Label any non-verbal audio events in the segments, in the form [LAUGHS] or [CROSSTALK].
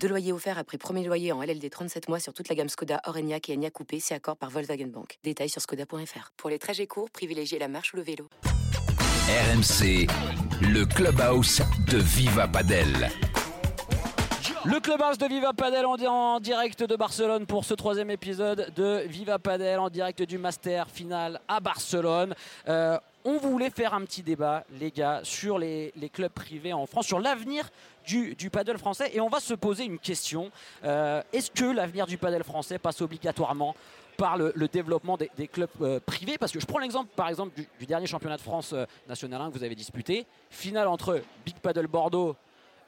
Deux loyers offerts après premier loyer en LLD 37 mois sur toute la gamme Skoda, Orenia et Enya Coupé, c'est accord par Volkswagen Bank. Détails sur skoda.fr. Pour les trajets courts, privilégiez la marche ou le vélo. RMC, le clubhouse de Viva Padel. Le clubhouse de Viva Padel en, en direct de Barcelone pour ce troisième épisode de Viva Padel en direct du Master final à Barcelone. Euh, on voulait faire un petit débat, les gars, sur les, les clubs privés en France, sur l'avenir du, paddle français. Et on va se poser une question. Euh, Est-ce que l'avenir du paddle français passe obligatoirement par le, développement des, clubs euh, privés? Parce que je prends l'exemple, par exemple, du, du dernier championnat de France euh, national 1 que vous avez disputé. Finale entre Big Paddle Bordeaux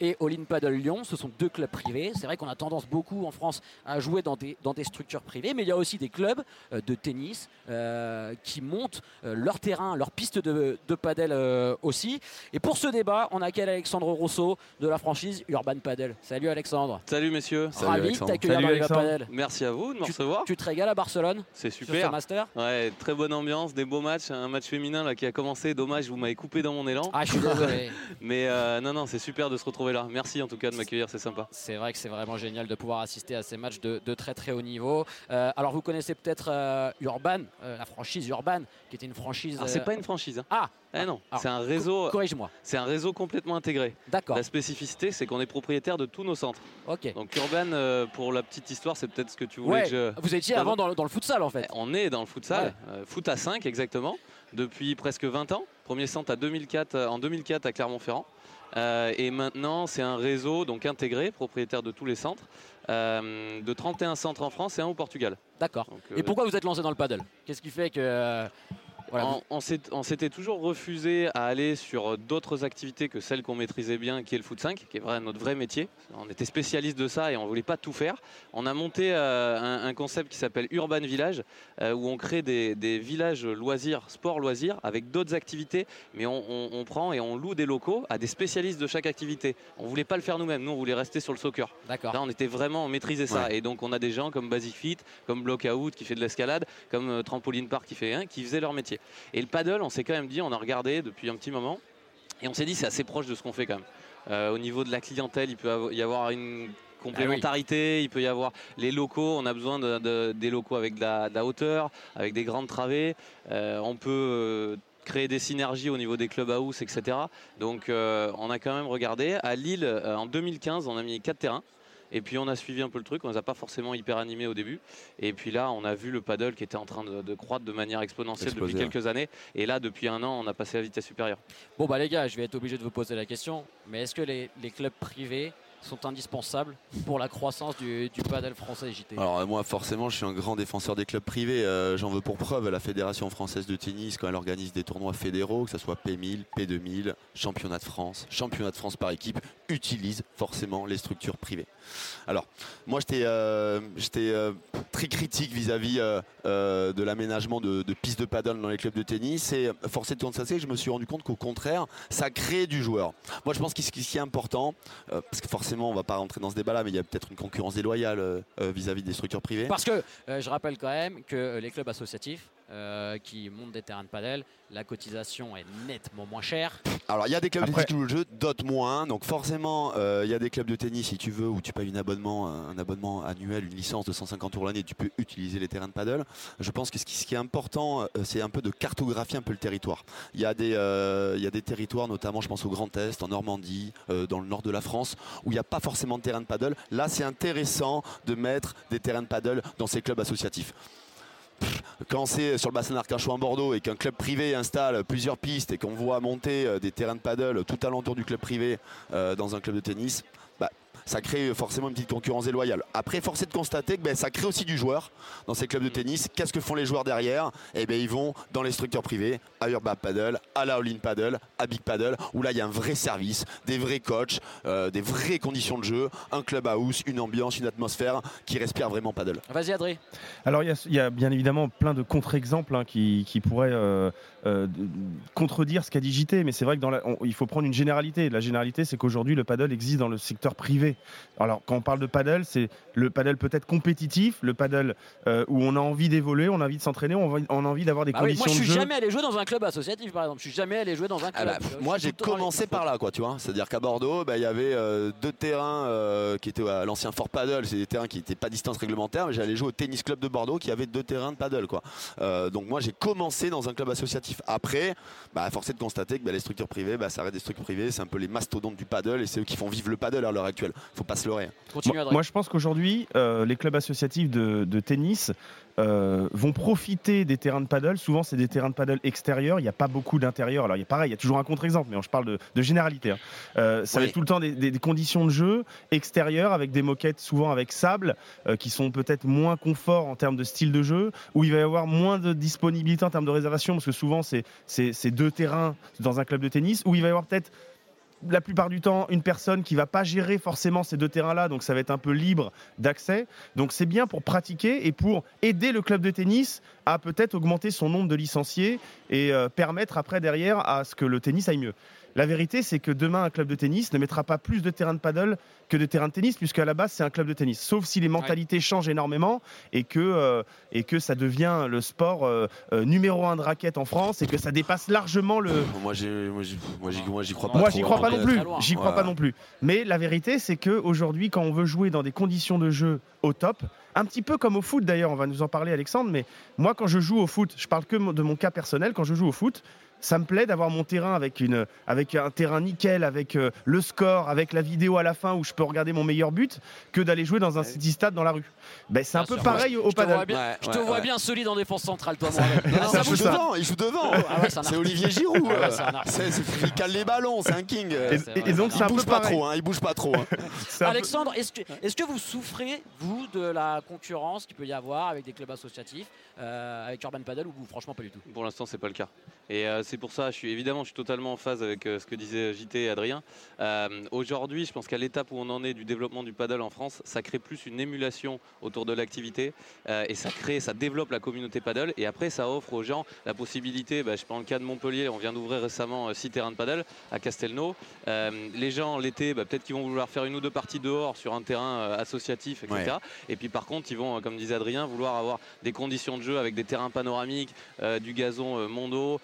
et All-in Paddle Lyon. Ce sont deux clubs privés. C'est vrai qu'on a tendance beaucoup en France à jouer dans des, dans des structures privées, mais il y a aussi des clubs euh, de tennis euh, qui montent euh, leur terrain, leur piste de, de paddle euh, aussi. Et pour ce débat, on accueille Alexandre Rousseau de la franchise Urban Paddle. Salut Alexandre. Salut messieurs. Ravi de t'accueillir dans Paddle. Merci à vous de me recevoir. Tu te régales à Barcelone C'est sur ce super. master Ouais, très bonne ambiance, des beaux matchs, un match féminin là qui a commencé. Dommage, vous m'avez coupé dans mon élan. Ah, je suis désolé. [LAUGHS] Mais euh, non, non, c'est super de se retrouver là. Merci en tout cas de m'accueillir, c'est sympa. C'est vrai que c'est vraiment génial de pouvoir assister à ces matchs de, de très très haut niveau. Euh, alors vous connaissez peut-être euh, Urban, euh, la franchise Urban, qui était une franchise. C'est pas une franchise. hein. Ah, Eh non, alors, c'est un réseau. corrige-moi. C'est un réseau complètement intégré. D'accord. La spécificité, c'est qu'on est propriétaire de tous nos centres. Ok. Donc Urban, pour la petite histoire, c'est peut-être ce que tu voulais Ouais, que je. vous étiez avant dans le, dans le futsal en fait. On est dans le futsal, foot à 5 exactement, depuis presque 20 ans. Premier centre à 2004, euh, en 2004 à Clermont-Ferrand. Euh, et maintenant, c'est un réseau donc intégré, propriétaire de tous les centres, euh, de 31 centres en France et un au Portugal. D'accord. Et euh, pourquoi vous êtes lancé dans le paddle? Qu'est-ce qui fait que. Voilà, on- s'était toujours refusé à aller sur d'autres activités que celles qu'on maîtrisait bien, qui est le foot 5, qui est vrai, notre vrai métier. On était spécialiste de ça et on voulait pas tout faire. On a monté euh, un, un concept qui s'appelle Urban Village, euh, où on crée des, des villages loisirs, sport loisirs, avec d'autres activités, mais on, on- on prend et on loue des locaux à des spécialistes de chaque activité. On voulait pas le faire nous-mêmes, nous on voulait rester sur le soccer. D'accord. Là, on était vraiment, on maîtrisait ça. Et donc, on a des gens comme Basic Fit, comme Blockout qui fait de l'escalade, comme euh, Trampoline Park qui fait un, qui faisaient leur métier. Et le paddle, on s'est quand même dit, on a regardé depuis un petit moment, et on s'est dit, c'est assez proche de ce qu'on fait quand même. Euh, au niveau de la clientèle, il peut y avoir une complémentarité, il peut y avoir les locaux, on a besoin de, de- des locaux avec de la, de la hauteur, avec des grandes travées. Euh, on peut euh, créer des synergies au niveau des clubhouse, etc. Donc euh, on a quand même regardé. À Lille, en 2015, on a mis quatre terrains. Et puis on a suivi un peu le truc, on les a pas forcément hyper animés au début. Et puis là, on a vu le paddle qui était en train de, de croître de manière exponentielle Exploser, depuis quelques années. Et là, depuis un an, on a passé à la vitesse supérieure. Bon, bah les gars, je vais être obligé de vous poser la question. Mais est-ce que les, les clubs privés sont indispensables pour la croissance du, du paddle français JT Alors euh, moi forcément je suis un grand défenseur des clubs privés, Euh, j'en veux pour preuve la Fédération française de tennis quand elle organise des tournois fédéraux, que ce soit P1000, P2000, championnat de France, championnat de France par équipe, utilise forcément les structures privées. Alors moi j'étais, euh, critique vis-à-vis euh, euh, de l'aménagement de, pistes de paddle dans les clubs de tennis et forcé de constater que je me suis rendu compte qu'au contraire ça crée du joueur. Moi je pense que ce qui ce qui est important, euh, parce que forcément on va pas rentrer dans ce débat là mais il y a peut-être une concurrence déloyale euh, euh, vis-à-vis des structures privées. Parce que euh, je rappelle quand même que euh, les clubs associatifs euh, qui montent des terrains de paddle, la cotisation est nettement moins chère. Alors il y a des clubs Après- de tennis qui jouent le jeu, d'autres moins. Donc forcément euh, il y a des clubs de tennis si tu veux où tu payes un abonnement, un abonnement annuel, une licence de 150 euros l'année, tu peux utiliser les terrains de paddle. Je pense que ce qui, ce qui est important, euh, c'est un peu de cartographier un peu le territoire. Il y a des, euh, il y a des territoires, notamment je pense au Grand Est, en Normandie, euh, dans le nord de la France, où il n'y a pas forcément de terrain de paddle. Là c'est intéressant de mettre des terrains de paddle dans ces clubs associatifs quand c'est sur le bassin d'Arcachon à Bordeaux et qu'un club privé installe plusieurs pistes et qu'on voit monter euh, des terrains de paddle tout alentour du club privé euh, dans un club de tennis, ça crée forcément une petite concurrence déloyale. Après, force est de constater que ben, ça crée aussi du joueur dans ces clubs de tennis. Qu'est-ce que font les joueurs derrière? Eh bien, ils vont dans les structures privées, à Urban Paddle, à la All Paddle, à Big Paddle, où là, il y a un vrai service, des vrais coachs, euh, des vraies conditions de jeu, un club house, une ambiance, une atmosphère qui respire vraiment paddle. Vas-y, Adré. Alors, il y, a bien évidemment plein de contre-exemples hein, qui, pourraient euh, euh, contredire ce qu'a dit JT, mais c'est vrai qu'il faut prendre une généralité. La généralité, c'est qu'aujourd'hui, le paddle existe dans le secteur privé. Alors, quand on parle de paddle, c'est le paddle peut-être compétitif, le paddle où on a envie d'évoluer, on a envie de s'entraîner, on, a envie d'avoir des conditions de jeu. Moi, je suis jamais allé jouer dans un club associatif, par exemple. Je suis jamais allé jouer dans un ah club. Bah, moi, j'ai commencé par là, quoi, tu vois. C'est-à-dire qu'à Bordeaux, bah, il y avait deux terrains qui étaient à l'ancien Fort Paddle. C'est des terrains qui n'étaient pas distance réglementaire, mais j'allais jouer au tennis club de Bordeaux qui avait deux terrains de paddle, quoi. donc moi, j'ai commencé dans un club associatif. Après, bah, force est de constater que bah, les structures privées, bah, ça reste des structures privées, c'est un peu les mastodontes du paddle et c'est eux qui font vivre le paddle à l'heure actuelle. Faut pas se leurrer. Moi, moi, je pense qu'aujourd'hui, euh, les clubs associatifs de, tennis euh, vont profiter des terrains de paddle. Souvent, c'est des terrains de paddle extérieurs. Il n'y a pas beaucoup d'intérieur. Alors, il y a pareil, il y a toujours un contre-exemple, mais je parle de, généralité. Hein. Euh, ça va être tout le temps des, conditions de jeu extérieures avec des moquettes, souvent avec sable, qui sont peut-être moins confort en termes de style de jeu, où il va y avoir moins de disponibilité en termes de réservation, parce que souvent, c'est deux terrains dans un club de tennis, où il va y avoir peut-être la plupart du temps une personne qui va pas gérer forcément ces deux terrains-là, donc ça va être un peu libre d'accès. Donc c'est bien pour pratiquer et pour aider le club de tennis à peut-être augmenter son nombre de licenciés et euh, permettre après derrière à ce que le tennis aille mieux. La vérité, c'est que demain, un club de tennis ne mettra pas plus de terrains de paddle que de terrains de tennis, puisqu'à la base, c'est un club de tennis. Sauf si les mentalités changent énormément et que, euh, et que ça devient le sport euh, euh, numéro un de raquette en France et que ça dépasse largement le. Moi, j'y crois pas. Moi, j'y crois pas non plus. J'y crois pas non plus. Mais la vérité, c'est qu'aujourd'hui, quand on veut jouer dans des conditions de jeu au top, un petit peu comme au foot d'ailleurs, on va nous en parler, Alexandre, mais moi, quand je joue au foot, je parle que de mon cas personnel, quand je joue au foot, ça me plaît d'avoir mon terrain avec, une, avec un terrain nickel, avec euh, le score, avec la vidéo à la fin où je peux regarder mon meilleur but, que d'aller jouer dans un city stade dans la rue. Ben, c'est un peu pareil au paddle. je te vois bien solide en défense centrale, toi. [LAUGHS] il, joue devant, il joue devant. c'est Olivier Giroud. il cale les ballons, c'est un king. Et, donc c'est un bouge peu pas trop, hein, il bouge pas trop. Hein. [LAUGHS] Alexandre, est-ce que, est que vous souffrez vous de la concurrence qu'il peut y avoir avec des clubs associatifs, euh, avec Urban Paddle ou franchement pas du tout? Pour l'instant, c'est pas le cas. Et euh, c'est pour ça, je suis évidemment, je suis totalement en phase avec euh, ce que disaient JT et Adrien. Euh, aujourd'hui, je pense qu'à l'étape où on en est du développement du paddle en France, ça crée plus une émulation autour de l'activité et ça crée, ça développe la communauté paddle. Et après, ça offre aux gens la possibilité. Bah, je prends le cas de Montpellier, on vient d'ouvrir récemment six terrains de paddle à Castelnau. les gens l'été, bah, peut-être qu'ils vont vouloir faire une ou deux parties dehors sur un terrain associatif, etc. Et puis par contre, ils vont, comme disait Adrien, vouloir avoir des conditions de jeu avec des terrains panoramiques, du gazon mondo.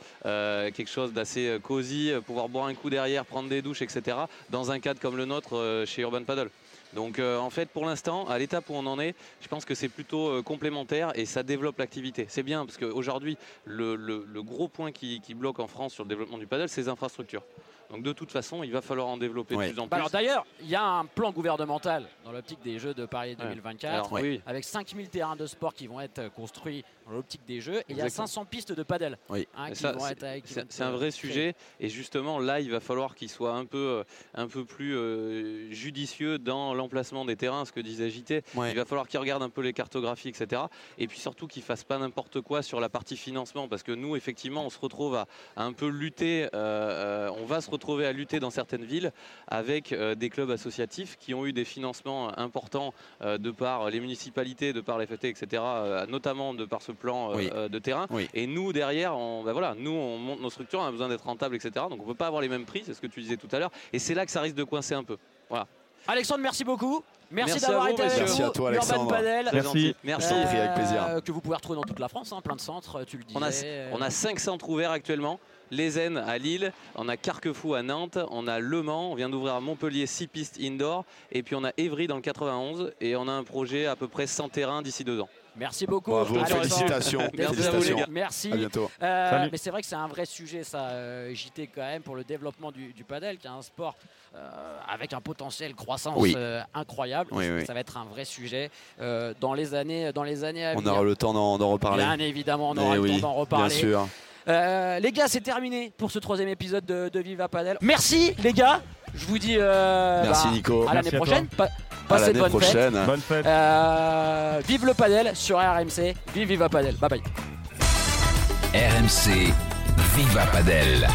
Euh, quelque chose d'assez euh, cosy, euh, pouvoir boire un coup derrière, prendre des douches, etc. dans un cadre comme le nôtre chez Urban Paddle. Donc en fait pour l'instant, à l'étape où on en est, je pense que c'est plutôt complémentaire et ça développe l'activité. C'est bien parce qu'aujourd'hui, le, le, gros point qui, qui, bloque en France sur le développement du paddle, c'est les infrastructures. Donc de toute façon, il va falloir en développer de plus en bah, plus. Alors d'ailleurs, il y a un plan gouvernemental dans l'optique des Jeux de Paris 2024, avec 5000 terrains de sport qui vont être construits dans l'optique des Jeux, et il y a 500 pistes de padel hein, C'est un vrai sujet, et justement là, il va falloir qu'il soit un peu, euh, un peu plus euh, judicieux dans l'emplacement des terrains, ce que disait JT. Il va falloir qu'il regarde un peu les cartographies, etc. Et puis surtout qu'il fasse pas n'importe quoi sur la partie financement, parce que nous, effectivement, on se retrouve à, un peu lutter. Euh, on va se retrouver à lutter dans certaines villes avec euh, des clubs associatifs qui ont eu des financements importants euh, de par les municipalités, de par les FT, etc., euh, notamment de par ce plan de terrain. Et nous, derrière, on, ben voilà, nous, on monte nos structures, on a besoin d'être rentable, etc. Donc on ne peut pas avoir les mêmes prix, c'est ce que tu disais tout à l'heure. Et c'est là que ça risque de coincer un peu. Voilà. Alexandre, merci beaucoup. Merci, d'avoir été avec Merci à toi, Alexandre. Padel. Merci. Merci. avec plaisir. que vous pouvez retrouver dans toute la France, hein, plein de centres, tu le disais. On a, on a cinq centres ouverts actuellement. Les à Lille, on a Carquefou à Nantes, on a Le Mans, on vient d'ouvrir à Montpellier 6 pistes indoor, et puis on a Évry dans le 91, et on a un projet à peu près 100 terrains d'ici deux ans. Merci beaucoup. Bravo, félicitations. Merci. félicitations. Merci. À bientôt. Euh, mais c'est vrai que c'est un vrai sujet, ça, euh, JT, quand même, pour le développement du, padel, qui est un sport euh, avec un potentiel croissance incroyable. ça va être un vrai sujet dans, les années, dans les années à venir. On aura le temps d'en reparler. Bien évidemment, on aura eh le temps d'en reparler. Bien sûr. les gars, c'est terminé pour ce troisième épisode de, de Viva Padel. Merci, les gars. Je vous dis euh, Merci bah, Nico. à l'année prochaine. Passez de bonnes fêtes. prochaine. Bonne fête. Euh, vive le padel sur RMC. Vive Viva Padel. Bye bye. RMC Viva Padel.